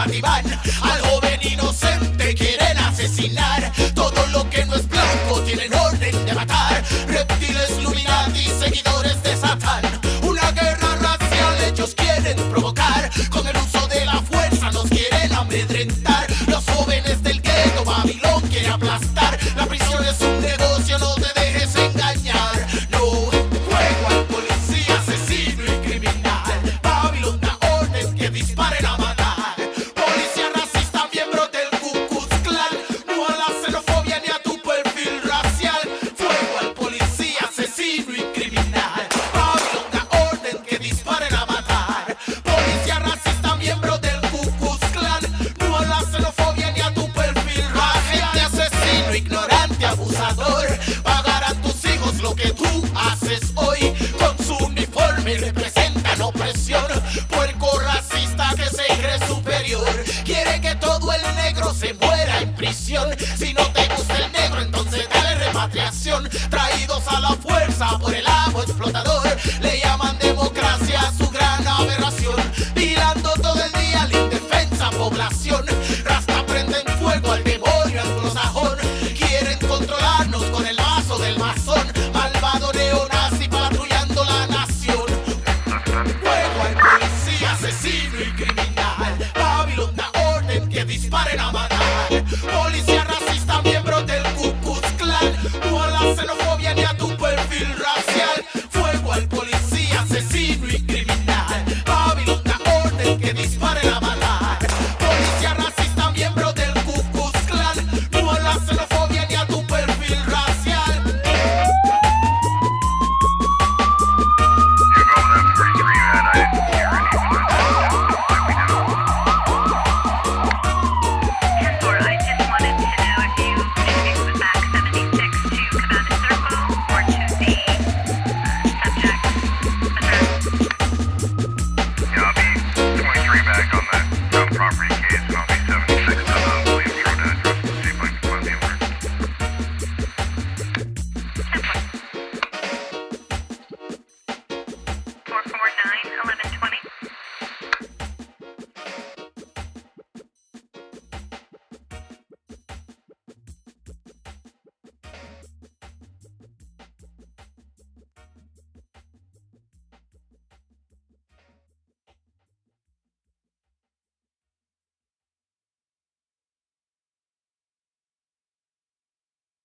gran batibán. Al haces